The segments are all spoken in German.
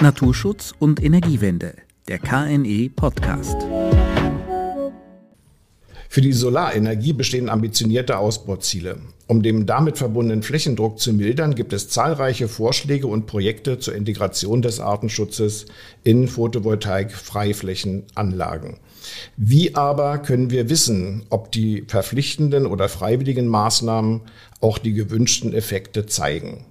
Naturschutz und Energiewende, der KNE Podcast. Für die Solarenergie bestehen ambitionierte Ausbauziele. Um den damit verbundenen Flächendruck zu mildern, gibt es zahlreiche Vorschläge und Projekte zur Integration des Artenschutzes in Photovoltaik-Freiflächenanlagen. Wie aber können wir wissen, ob die verpflichtenden oder freiwilligen Maßnahmen auch die gewünschten Effekte zeigen?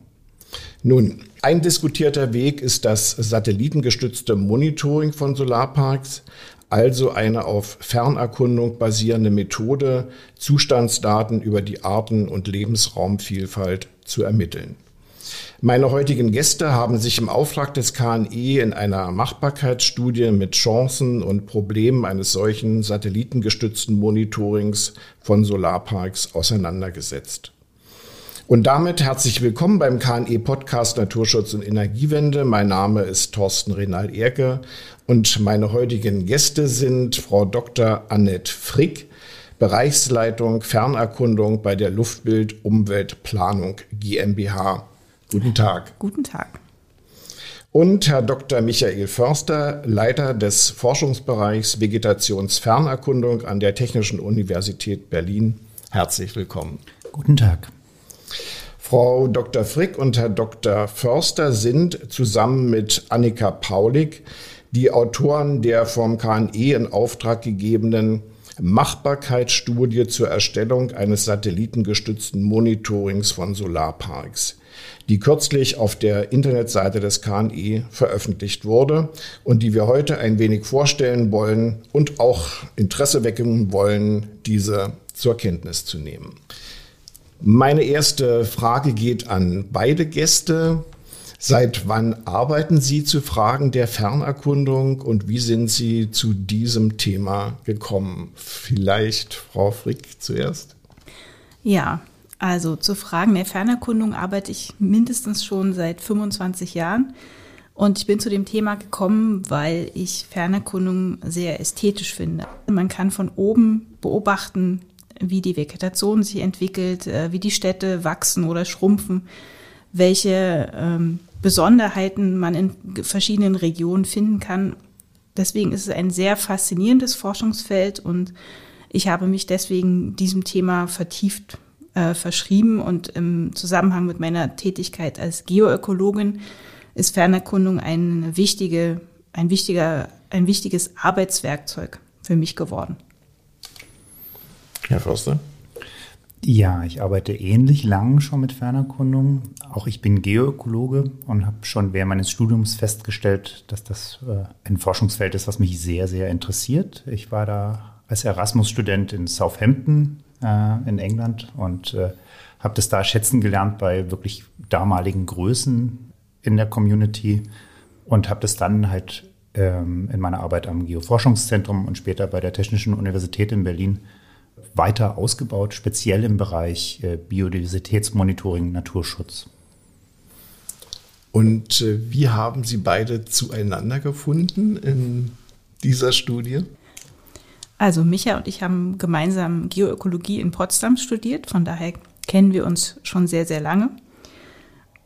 Nun, ein diskutierter Weg ist das satellitengestützte Monitoring von Solarparks, also eine auf Fernerkundung basierende Methode, Zustandsdaten über die Arten- und Lebensraumvielfalt zu ermitteln. Meine heutigen Gäste haben sich im Auftrag des KNE in einer Machbarkeitsstudie mit Chancen und Problemen eines solchen satellitengestützten Monitorings von Solarparks auseinandergesetzt. Und damit herzlich willkommen beim KNE Podcast Naturschutz und Energiewende. Mein Name ist Thorsten Renal Erke und meine heutigen Gäste sind Frau Dr. Annette Frick, Bereichsleitung Fernerkundung bei der Luftbild Umweltplanung GmbH. Guten Tag. Guten Tag. Und Herr Dr. Michael Förster, Leiter des Forschungsbereichs Vegetationsfernerkundung an der Technischen Universität Berlin. Herzlich willkommen. Guten Tag. Frau Dr. Frick und Herr Dr. Förster sind zusammen mit Annika Paulik die Autoren der vom KNE in Auftrag gegebenen Machbarkeitsstudie zur Erstellung eines satellitengestützten Monitorings von Solarparks, die kürzlich auf der Internetseite des KNE veröffentlicht wurde und die wir heute ein wenig vorstellen wollen und auch Interesse wecken wollen, diese zur Kenntnis zu nehmen. Meine erste Frage geht an beide Gäste. Seit wann arbeiten Sie zu Fragen der Fernerkundung und wie sind Sie zu diesem Thema gekommen? Vielleicht Frau Frick zuerst. Ja, also zu Fragen der Fernerkundung arbeite ich mindestens schon seit 25 Jahren. Und ich bin zu dem Thema gekommen, weil ich Fernerkundung sehr ästhetisch finde. Man kann von oben beobachten, wie die Vegetation sich entwickelt, äh, wie die Städte wachsen oder schrumpfen, welche ähm, Besonderheiten man in verschiedenen Regionen finden kann. Deswegen ist es ein sehr faszinierendes Forschungsfeld und ich habe mich deswegen diesem Thema vertieft äh, verschrieben und im Zusammenhang mit meiner Tätigkeit als Geoökologin ist Fernerkundung ein, wichtige, ein, wichtiger, ein wichtiges Arbeitswerkzeug für mich geworden. Herr Förster? Ja, ich arbeite ähnlich lang schon mit Fernerkundung. Auch ich bin Geoökologe und habe schon während meines Studiums festgestellt, dass das äh, ein Forschungsfeld ist, was mich sehr, sehr interessiert. Ich war da als Erasmus-Student in Southampton äh, in England und äh, habe das da schätzen gelernt bei wirklich damaligen Größen in der Community und habe das dann halt ähm, in meiner Arbeit am Geoforschungszentrum und später bei der Technischen Universität in Berlin weiter ausgebaut, speziell im Bereich äh, Biodiversitätsmonitoring, Naturschutz. Und äh, wie haben Sie beide zueinander gefunden in dieser Studie? Also Micha und ich haben gemeinsam Geoökologie in Potsdam studiert, von daher kennen wir uns schon sehr, sehr lange.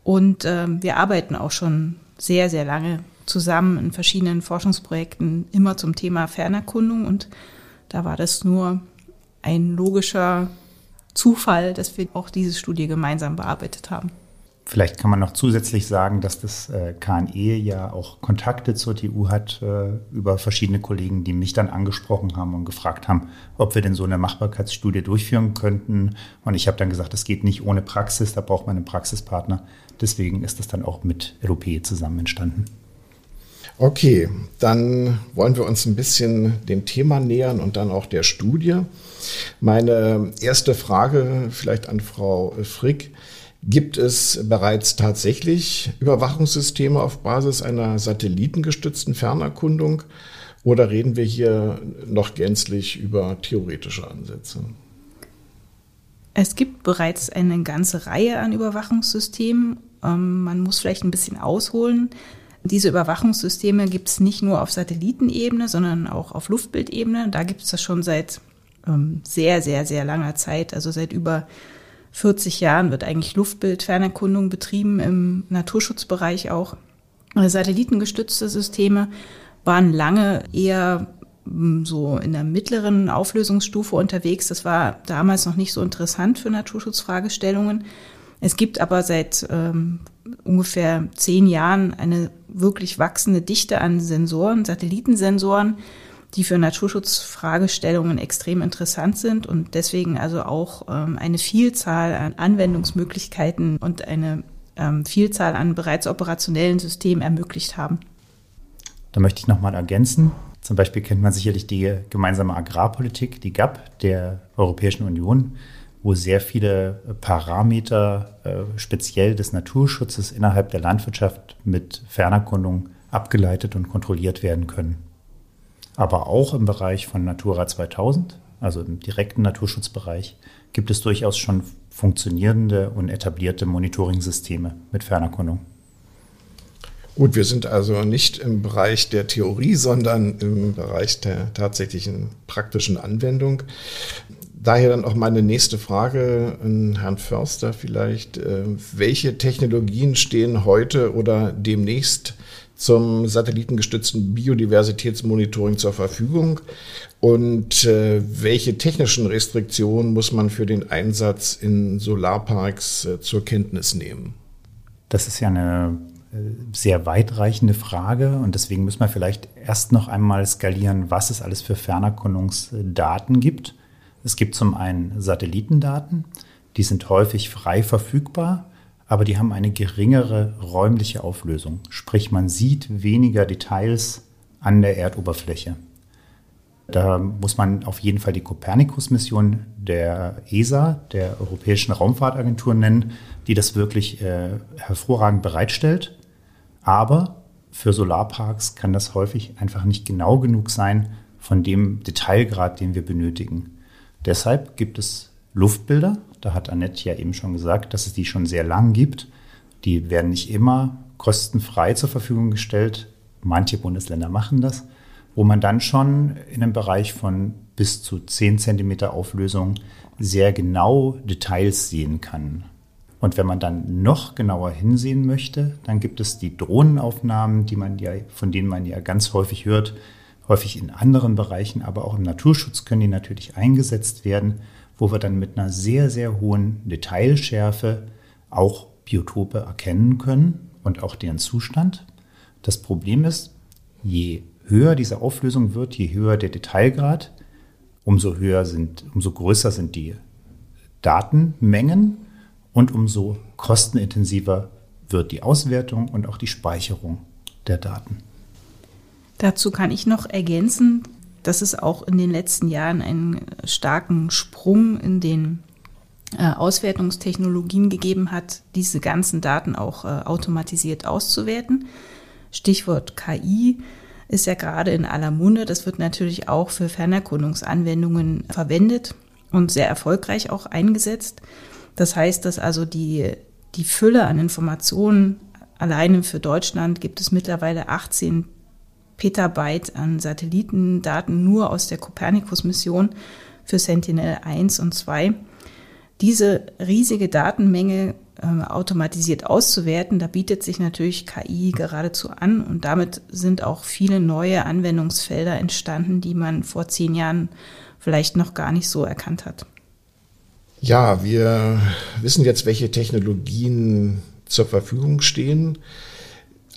Und äh, wir arbeiten auch schon sehr, sehr lange zusammen in verschiedenen Forschungsprojekten, immer zum Thema Fernerkundung. Und da war das nur ein logischer Zufall, dass wir auch diese Studie gemeinsam bearbeitet haben. Vielleicht kann man noch zusätzlich sagen, dass das äh, KNE ja auch Kontakte zur TU hat äh, über verschiedene Kollegen, die mich dann angesprochen haben und gefragt haben, ob wir denn so eine Machbarkeitsstudie durchführen könnten. Und ich habe dann gesagt, das geht nicht ohne Praxis, da braucht man einen Praxispartner. Deswegen ist das dann auch mit LOP zusammen entstanden. Okay, dann wollen wir uns ein bisschen dem Thema nähern und dann auch der Studie. Meine erste Frage vielleicht an Frau Frick. Gibt es bereits tatsächlich Überwachungssysteme auf Basis einer satellitengestützten Fernerkundung oder reden wir hier noch gänzlich über theoretische Ansätze? Es gibt bereits eine ganze Reihe an Überwachungssystemen. Ähm, man muss vielleicht ein bisschen ausholen. Diese Überwachungssysteme gibt es nicht nur auf Satellitenebene, sondern auch auf Luftbildebene. Da gibt es das schon seit ähm, sehr, sehr, sehr langer Zeit. Also seit über 40 Jahren wird eigentlich Luftbildfernerkundung betrieben im Naturschutzbereich auch. Satellitengestützte Systeme waren lange eher hm, so in der mittleren Auflösungsstufe unterwegs. Das war damals noch nicht so interessant für Naturschutzfragestellungen. Es gibt aber seit ähm, ungefähr zehn Jahren eine wirklich wachsende Dichte an Sensoren, Satellitensensoren, die für Naturschutzfragestellungen extrem interessant sind und deswegen also auch ähm, eine Vielzahl an Anwendungsmöglichkeiten und eine ähm, Vielzahl an bereits operationellen Systemen ermöglicht haben. Da möchte ich nochmal ergänzen. Zum Beispiel kennt man sicherlich die gemeinsame Agrarpolitik, die GAP der Europäischen Union, wo sehr viele Parameter äh, speziell des Naturschutzes innerhalb der Landwirtschaft mit Fernerkundung abgeleitet und kontrolliert werden können. Aber auch im Bereich von Natura 2000, also im direkten Naturschutzbereich, gibt es durchaus schon funktionierende und etablierte Monitoring-Systeme mit Fernerkundung. Gut, wir sind also nicht im Bereich der Theorie, sondern im Bereich der tatsächlichen praktischen Anwendung. Daher dann auch meine nächste Frage an Herrn Förster vielleicht. Äh, welche Technologien stehen heute oder demnächst zum satellitengestützten Biodiversitätsmonitoring zur Verfügung und äh, welche technischen Restriktionen muss man für den Einsatz in Solarparks äh, zur Kenntnis nehmen? Das ist ja eine äh, sehr weitreichende Frage und deswegen müssen wir vielleicht erst noch einmal skalieren, was es alles für Fernerkundungsdaten gibt. Es gibt zum einen Satellitendaten, die sind häufig frei verfügbar aber die haben eine geringere räumliche Auflösung. Sprich, man sieht weniger Details an der Erdoberfläche. Da muss man auf jeden Fall die Copernicus-Mission der ESA, der Europäischen Raumfahrtagentur, nennen, die das wirklich äh, hervorragend bereitstellt. Aber für Solarparks kann das häufig einfach nicht genau genug sein von dem Detailgrad, den wir benötigen. Deshalb gibt es Luftbilder, da hat Annette ja eben schon gesagt, dass es die schon sehr lang gibt. Die werden nicht immer kostenfrei zur Verfügung gestellt. Manche Bundesländer machen das, wo man dann schon in einem Bereich von bis zu 10 cm Auflösung sehr genau Details sehen kann. Und wenn man dann noch genauer hinsehen möchte, dann gibt es die Drohnenaufnahmen, die man ja, von denen man ja ganz häufig hört, häufig in anderen Bereichen, aber auch im Naturschutz können die natürlich eingesetzt werden wo wir dann mit einer sehr, sehr hohen Detailschärfe auch Biotope erkennen können und auch deren Zustand. Das Problem ist, je höher diese Auflösung wird, je höher der Detailgrad, umso höher sind, umso größer sind die Datenmengen und umso kostenintensiver wird die Auswertung und auch die Speicherung der Daten. Dazu kann ich noch ergänzen, dass es auch in den letzten Jahren einen starken Sprung in den äh, Auswertungstechnologien gegeben hat, diese ganzen Daten auch äh, automatisiert auszuwerten. Stichwort KI ist ja gerade in aller Munde. Das wird natürlich auch für Fernerkundungsanwendungen verwendet und sehr erfolgreich auch eingesetzt. Das heißt, dass also die, die Fülle an Informationen alleine für Deutschland gibt es mittlerweile 18 Petabyte an Satellitendaten nur aus der Copernicus-Mission für Sentinel-1 und 2. Diese riesige Datenmenge äh, automatisiert auszuwerten, da bietet sich natürlich KI geradezu an und damit sind auch viele neue Anwendungsfelder entstanden, die man vor zehn Jahren vielleicht noch gar nicht so erkannt hat. Ja, wir wissen jetzt, welche Technologien zur Verfügung stehen.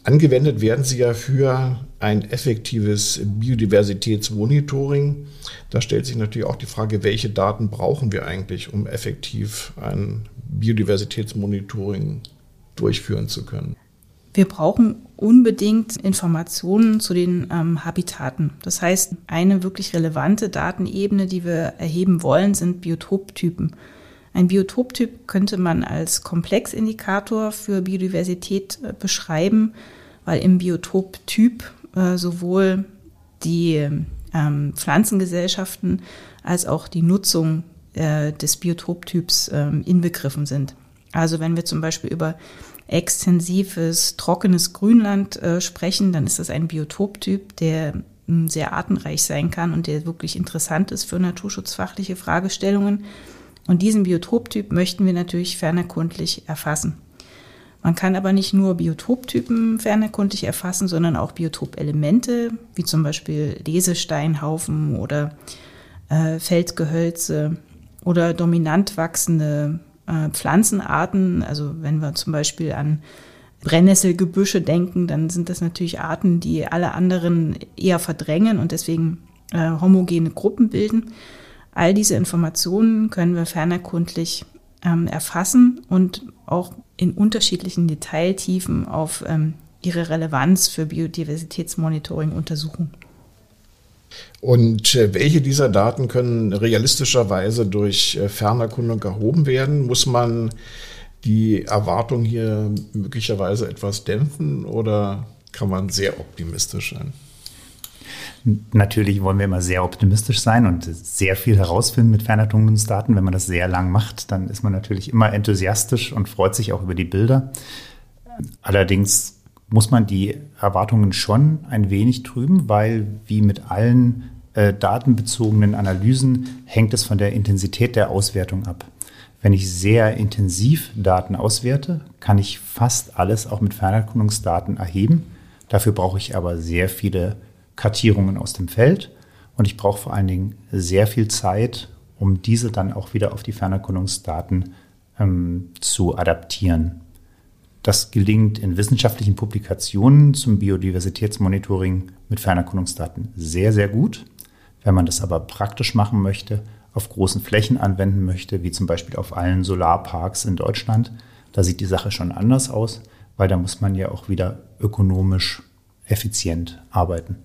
Angewendet werden sie ja für ein effektives Biodiversitätsmonitoring. Da stellt sich natürlich auch die Frage, welche Daten brauchen wir eigentlich, um effektiv ein Biodiversitätsmonitoring durchführen zu können. Wir brauchen unbedingt Informationen zu den ähm, Habitaten. Das heißt, eine wirklich relevante Datenebene, die wir erheben wollen, sind Biotoptypen. Ein Biotoptyp könnte man als Komplexindikator für Biodiversität äh, beschreiben, weil im Biotoptyp äh, sowohl die ähm, Pflanzengesellschaften als auch die Nutzung äh, des Biotoptyps ähm, inbegriffen sind. Also wenn wir zum Beispiel über extensives, trockenes Grünland äh, sprechen, dann ist das ein Biotoptyp, der ähm, sehr artenreich sein kann und der wirklich interessant ist für naturschutzfachliche Fragestellungen. Und diesen Biotoptyp möchten wir natürlich fernerkundlich erfassen. Man kann aber nicht nur Biotoptypen fernerkundlich erfassen, sondern auch Biotopelemente, wie zum Beispiel Lesesteinhaufen oder äh, Feldgehölze oder dominant wachsende äh, Pflanzenarten. Also wenn wir zum Beispiel an Brennnesselgebüsche denken, dann sind das natürlich Arten, die alle anderen eher verdrängen und deswegen äh, homogene Gruppen bilden. All diese Informationen können wir fernerkundlich ähm, erfassen und auch in unterschiedlichen Detailtiefen auf ähm, ihre Relevanz für Biodiversitätsmonitoring untersuchen. Und äh, welche dieser Daten können realistischerweise durch äh, Fernerkundung erhoben werden? Muss man die Erwartung hier möglicherweise etwas dämpfen oder kann man sehr optimistisch sein? Natürlich wollen wir immer sehr optimistisch sein und sehr viel herausfinden mit Fernerkundungsdaten. Wenn man das sehr lang macht, dann ist man natürlich immer enthusiastisch und freut sich auch über die Bilder. Allerdings muss man die Erwartungen schon ein wenig trüben, weil wie mit allen äh, datenbezogenen Analysen hängt es von der Intensität der Auswertung ab. Wenn ich sehr intensiv Daten auswerte, kann ich fast alles auch mit Fernerkundungsdaten erheben. Dafür brauche ich aber sehr viele Kartierungen aus dem Feld und ich brauche vor allen Dingen sehr viel Zeit, um diese dann auch wieder auf die Fernerkundungsdaten ähm, zu adaptieren. Das gelingt in wissenschaftlichen Publikationen zum Biodiversitätsmonitoring mit Fernerkundungsdaten sehr, sehr gut. Wenn man das aber praktisch machen möchte, auf großen Flächen anwenden möchte, wie zum Beispiel auf allen Solarparks in Deutschland, da sieht die Sache schon anders aus, weil da muss man ja auch wieder ökonomisch effizient arbeiten.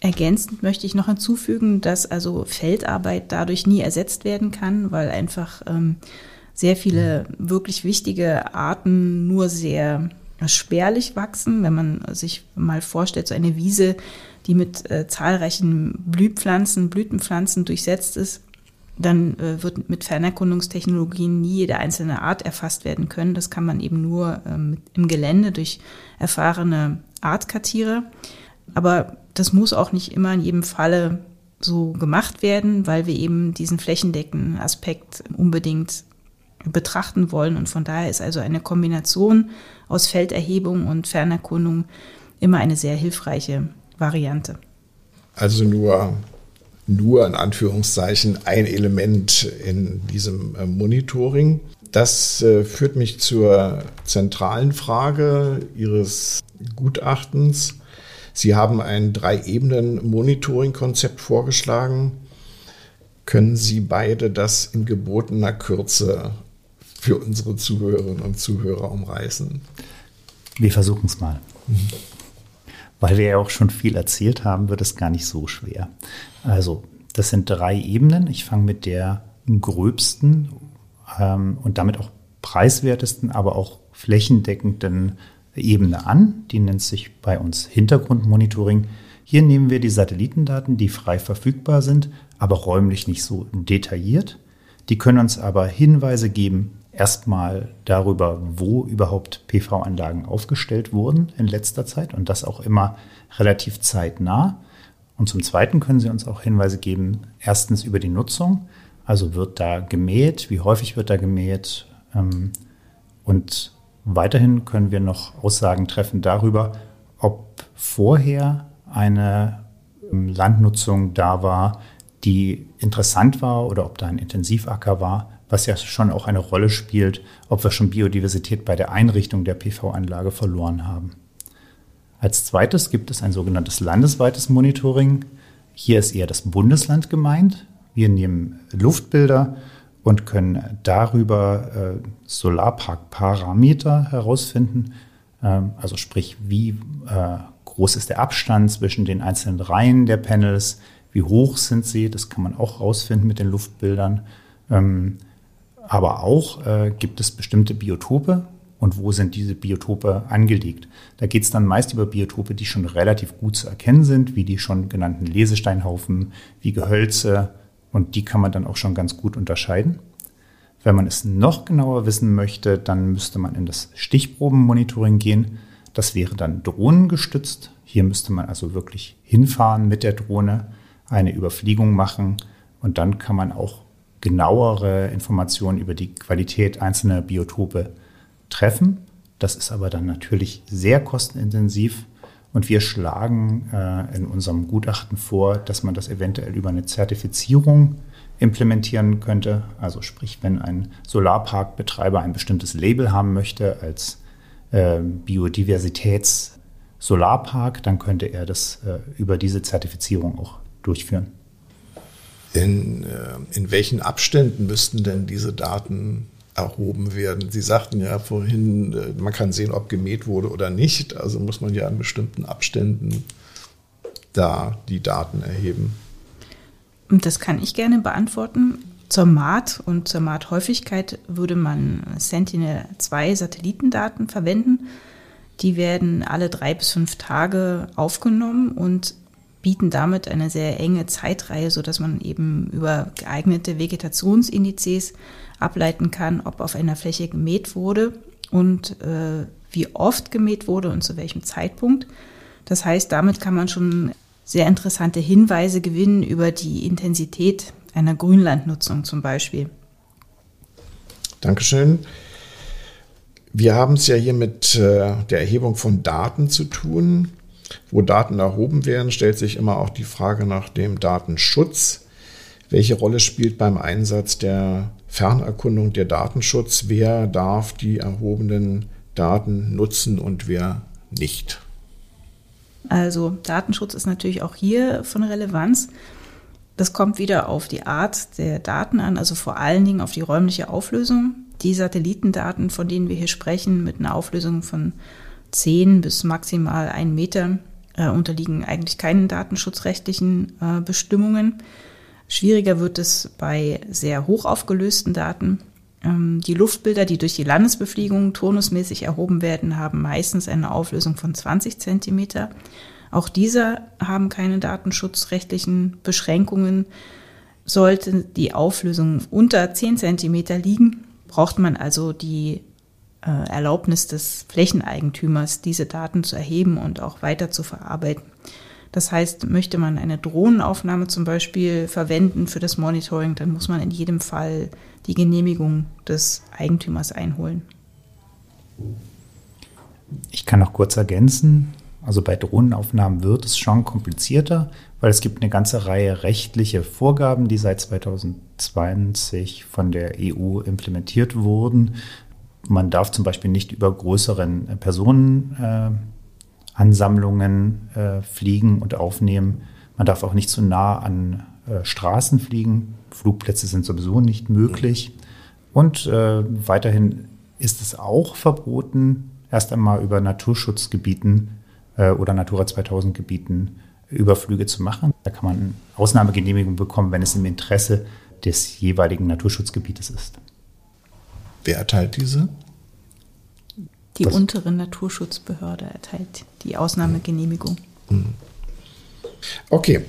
Ergänzend möchte ich noch hinzufügen, dass also Feldarbeit dadurch nie ersetzt werden kann, weil einfach ähm, sehr viele wirklich wichtige Arten nur sehr spärlich wachsen. Wenn man sich mal vorstellt, so eine Wiese, die mit äh, zahlreichen Blühpflanzen, Blütenpflanzen durchsetzt ist, dann äh, wird mit Fernerkundungstechnologien nie jede einzelne Art erfasst werden können. Das kann man eben nur ähm, im Gelände durch erfahrene Artkartierer. Aber das muss auch nicht immer in jedem Falle so gemacht werden, weil wir eben diesen flächendeckenden Aspekt unbedingt betrachten wollen. Und von daher ist also eine Kombination aus Felderhebung und Fernerkundung immer eine sehr hilfreiche Variante. Also nur, nur in Anführungszeichen ein Element in diesem äh, Monitoring. Das äh, führt mich zur zentralen Frage Ihres Gutachtens. Sie haben ein Drei-Ebenen-Monitoring-Konzept vorgeschlagen. Können Sie beide das in gebotener Kürze für unsere Zuhörerinnen und Zuhörer umreißen? Wir versuchen es mal. Mhm. Weil wir ja auch schon viel erzählt haben, wird es gar nicht so schwer. Also, das sind drei Ebenen. Ich fange mit der gröbsten ähm, und damit auch preiswertesten, aber auch flächendeckenden Ebene an. Die nennt sich bei uns Hintergrundmonitoring. Hier nehmen wir die Satellitendaten, die frei verfügbar sind, aber räumlich nicht so detailliert. Die können uns aber Hinweise geben, erstmal darüber, wo überhaupt PV-Anlagen aufgestellt wurden in letzter Zeit und das auch immer relativ zeitnah. Und zum Zweiten können sie uns auch Hinweise geben, erstens über die Nutzung, also wird da gemäht, wie häufig wird da gemäht ähm, und Weiterhin können wir noch Aussagen treffen darüber, ob vorher eine ähm, Landnutzung da war, die interessant war oder ob da ein Intensivacker war, was ja schon auch eine Rolle spielt, ob wir schon Biodiversität bei der Einrichtung der PV-Anlage verloren haben. Als zweites gibt es ein sogenanntes landesweites Monitoring. Hier ist eher das Bundesland gemeint. Wir nehmen Luftbilder und können darüber äh, Solarpark-Parameter herausfinden. Ähm, also sprich, wie äh, groß ist der Abstand zwischen den einzelnen Reihen der Panels, wie hoch sind sie, das kann man auch herausfinden mit den Luftbildern. Ähm, aber auch äh, gibt es bestimmte Biotope und wo sind diese Biotope angelegt. Da geht es dann meist über Biotope, die schon relativ gut zu erkennen sind, wie die schon genannten Lesesteinhaufen, wie Gehölze, und die kann man dann auch schon ganz gut unterscheiden. Wenn man es noch genauer wissen möchte, dann müsste man in das Stichprobenmonitoring gehen. Das wäre dann drohnengestützt. Hier müsste man also wirklich hinfahren mit der Drohne, eine Überfliegung machen und dann kann man auch genauere Informationen über die Qualität einzelner Biotope treffen. Das ist aber dann natürlich sehr kostenintensiv. Und wir schlagen äh, in unserem Gutachten vor, dass man das eventuell über eine Zertifizierung implementieren könnte. Also sprich, wenn ein Solarparkbetreiber ein bestimmtes Label haben möchte als äh, Biodiversitäts-Solarpark, dann könnte er das äh, über diese Zertifizierung auch durchführen. In, äh, in welchen Abständen müssten denn diese Daten erhoben werden? Sie sagten ja vorhin, äh, man kann sehen, ob gemäht wurde oder nicht. Also muss man ja in bestimmten Abständen da die Daten erheben. Das kann ich gerne beantworten. Zur Maat und zur Maathäufigkeit würde man Sentinel-2 Satellitendaten verwenden. Die werden alle drei bis fünf Tage aufgenommen und bieten damit eine sehr enge Zeitreihe, sodass man eben über geeignete Vegetationsindizes ableiten kann, ob auf einer Fläche gemäht wurde und äh, wie oft gemäht wurde und zu welchem Zeitpunkt. Das heißt, damit kann man schon sehr interessante Hinweise gewinnen über die Intensität einer Grünlandnutzung zum Beispiel. Dankeschön. Wir haben es ja hier mit äh, der Erhebung von Daten zu tun. Wo Daten erhoben werden, stellt sich immer auch die Frage nach dem Datenschutz. Welche Rolle spielt beim Einsatz der Fernerkundung der Datenschutz? Wer darf die erhobenen Daten nutzen und wer nicht? Also Datenschutz ist natürlich auch hier von Relevanz. Das kommt wieder auf die Art der Daten an, also vor allen Dingen auf die räumliche Auflösung. Die Satellitendaten, von denen wir hier sprechen, mit einer Auflösung von 10 bis maximal 1 Meter, äh, unterliegen eigentlich keinen datenschutzrechtlichen äh, Bestimmungen. Schwieriger wird es bei sehr hoch aufgelösten Daten. Ähm, die Luftbilder, die durch die Landesbefliegung turnusmäßig erhoben werden, haben meistens eine Auflösung von 20 Zentimeter. Auch diese haben keine datenschutzrechtlichen Beschränkungen. Sollte die Auflösung unter 10 Zentimeter liegen, braucht man also die Erlaubnis des Flächeneigentümers, diese Daten zu erheben und auch weiter zu verarbeiten. Das heißt, möchte man eine Drohnenaufnahme zum Beispiel verwenden für das Monitoring, dann muss man in jedem Fall die Genehmigung des Eigentümers einholen. Ich kann noch kurz ergänzen, also bei Drohnenaufnahmen wird es schon komplizierter, weil es gibt eine ganze Reihe rechtliche Vorgaben, die seit 2020 von der EU implementiert wurden. Man darf zum Beispiel nicht über größeren Personenansammlungen äh, äh, fliegen und aufnehmen. Man darf auch nicht zu nah an äh, Straßen fliegen. Flugplätze sind sowieso nicht möglich. Und äh, weiterhin ist es auch verboten, erst einmal über Naturschutzgebieten äh, oder Natura 2000 Gebieten Überflüge zu machen. Da kann man Ausnahmegenehmigung bekommen, wenn es im Interesse des jeweiligen Naturschutzgebietes ist. Wer erteilt diese? Die Was? untere Naturschutzbehörde erteilt die Ausnahmegenehmigung. Mhm. Okay,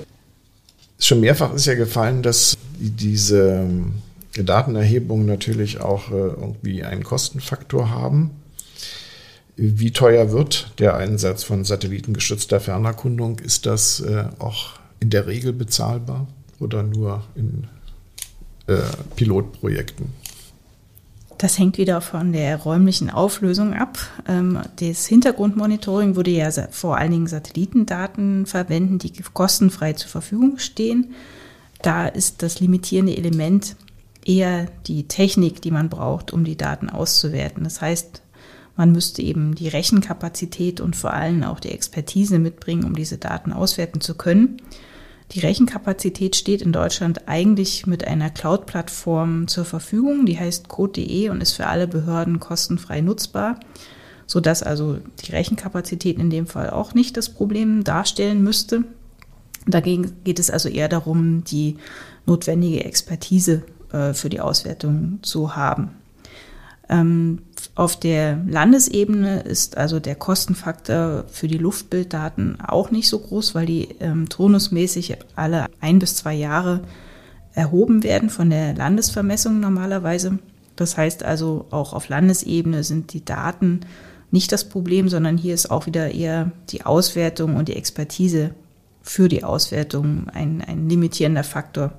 Schon mehrfach ist ja gefallen, dass diese ähm, Datenerhebungen natürlich auch äh, irgendwie einen Kostenfaktor haben. Wie teuer wird der Einsatz von satellitengestützter Fernerkundung? Ist das äh, auch in der Regel bezahlbar oder nur in äh, Pilotprojekten? Das hängt wieder von der räumlichen Auflösung ab. Ähm, das Hintergrundmonitoring würde ja vor allen Dingen Satellitendaten verwenden, die kostenfrei zur Verfügung stehen. Da ist das limitierende Element eher die Technik, die man braucht, um die Daten auszuwerten. Das heißt, man müsste eben die Rechenkapazität und vor allem auch die Expertise mitbringen, um diese Daten auswerten zu können. Die Rechenkapazität steht in Deutschland eigentlich mit einer Cloud-Plattform zur Verfügung, die heißt code.de und ist für alle Behörden kostenfrei nutzbar, sodass also die Rechenkapazität in dem Fall auch nicht das Problem darstellen müsste. Dagegen geht es also eher darum, die notwendige Expertise äh, für die Auswertung zu haben. Ähm, auf der Landesebene ist also der Kostenfaktor für die Luftbilddaten auch nicht so groß, weil die ähm, turnusmäßig alle ein bis zwei Jahre erhoben werden von der Landesvermessung normalerweise. Das heißt also, auch auf Landesebene sind die Daten nicht das Problem, sondern hier ist auch wieder eher die Auswertung und die Expertise für die Auswertung ein, ein limitierender Faktor.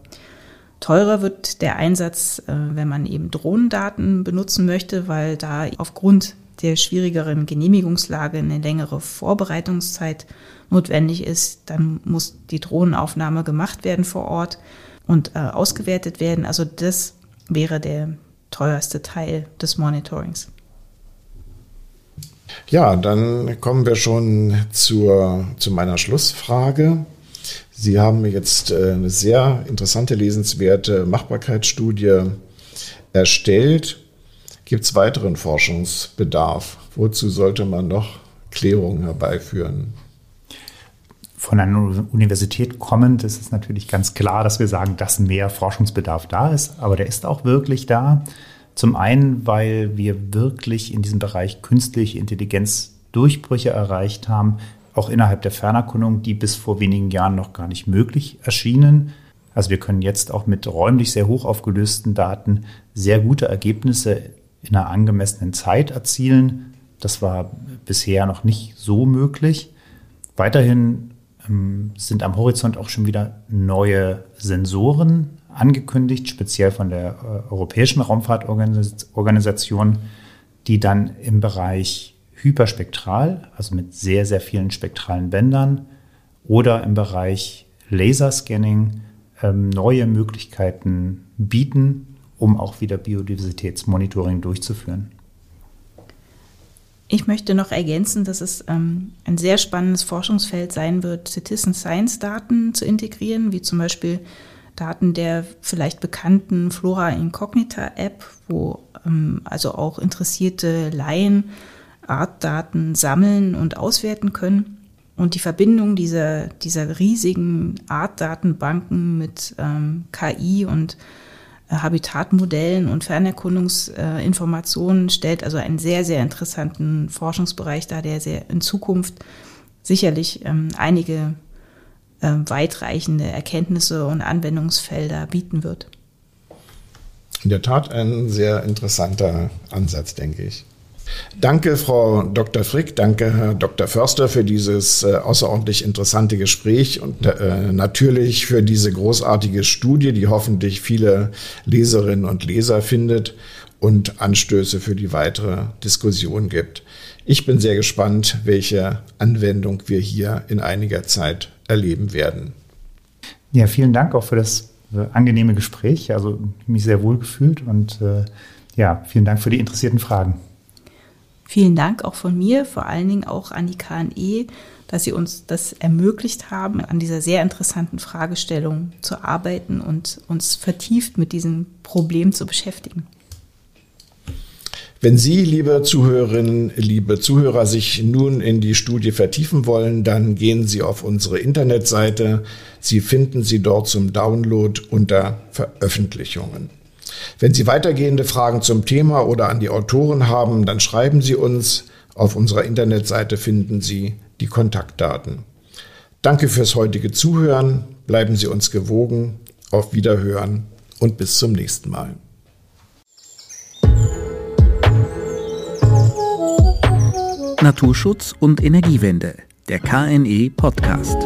Teurer wird der Einsatz, äh, wenn man eben Drohnendaten benutzen möchte, weil da aufgrund der schwierigeren Genehmigungslage eine längere Vorbereitungszeit notwendig ist, dann muss die Drohnenaufnahme gemacht werden vor Ort und äh, ausgewertet werden. Also das wäre der teuerste Teil des Monitorings. Ja, dann kommen wir schon zur, zu meiner Schlussfrage. Sie haben jetzt äh, eine sehr interessante, lesenswerte Machbarkeitsstudie erstellt. Gibt es weiteren Forschungsbedarf? Wozu sollte man noch Klärungen herbeiführen? Von einer Universität kommend ist es natürlich ganz klar, dass wir sagen, dass mehr Forschungsbedarf da ist, aber der ist auch wirklich da. Zum einen, weil wir wirklich in diesem Bereich künstliche Intelligenz Durchbrüche erreicht haben, auch innerhalb der Fernerkundung, die bis vor wenigen Jahren noch gar nicht möglich erschienen. Also wir können jetzt auch mit räumlich sehr hoch aufgelösten Daten sehr gute Ergebnisse in einer angemessenen Zeit erzielen. Das war bisher noch nicht so möglich. Weiterhin ähm, sind am Horizont auch schon wieder neue Sensoren angekündigt, speziell von der äh, Europäischen Raumfahrtorganisation, die dann im Bereich hyperspektral, also mit sehr, sehr vielen spektralen Bändern, oder im Bereich Laserscanning ähm, neue Möglichkeiten bieten, um auch wieder Biodiversitätsmonitoring durchzuführen. Ich möchte noch ergänzen, dass es ähm, ein sehr spannendes Forschungsfeld sein wird, Citizen Science Daten zu integrieren, wie zum Beispiel Daten der vielleicht bekannten Flora Incognita App, wo ähm, also auch interessierte Laien Artdaten sammeln und auswerten können. Und die Verbindung dieser, dieser riesigen Artdatenbanken mit ähm, KI und äh, Habitatmodellen und Fernerkundungsinformationen äh, stellt also einen sehr, sehr interessanten Forschungsbereich dar, der sehr in Zukunft sicherlich ähm, einige äh, weitreichende Erkenntnisse und Anwendungsfelder bieten wird. In der Tat ein sehr interessanter Ansatz, denke ich. Danke, Frau Dr. Frick, danke, Herr Dr. Förster, für dieses äh, außerordentlich interessante Gespräch und äh, natürlich für diese großartige Studie, die hoffentlich viele Leserinnen und Leser findet und Anstöße für die weitere Diskussion gibt. Ich bin sehr gespannt, welche Anwendung wir hier in einiger Zeit erleben werden. Ja, vielen Dank auch für das äh, angenehme Gespräch. Also mich sehr wohl gefühlt und ja, vielen Dank für die interessierten Fragen. Vielen Dank auch von mir, vor allen Dingen auch an die KNE, dass Sie uns das ermöglicht haben, an dieser sehr interessanten Fragestellung zu arbeiten und uns vertieft mit diesem Problem zu beschäftigen. Wenn Sie, liebe Zuhörerinnen, liebe Zuhörer, sich nun in die Studie vertiefen wollen, dann gehen Sie auf unsere Internetseite. Sie finden sie dort zum Download unter Veröffentlichungen. Wenn Sie weitergehende Fragen zum Thema oder an die Autoren haben, dann schreiben Sie uns. Auf unserer Internetseite finden Sie die Kontaktdaten. Danke fürs heutige Zuhören. Bleiben Sie uns gewogen. Auf Wiederhören und bis zum nächsten Mal. Naturschutz und Energiewende, der KNE Podcast.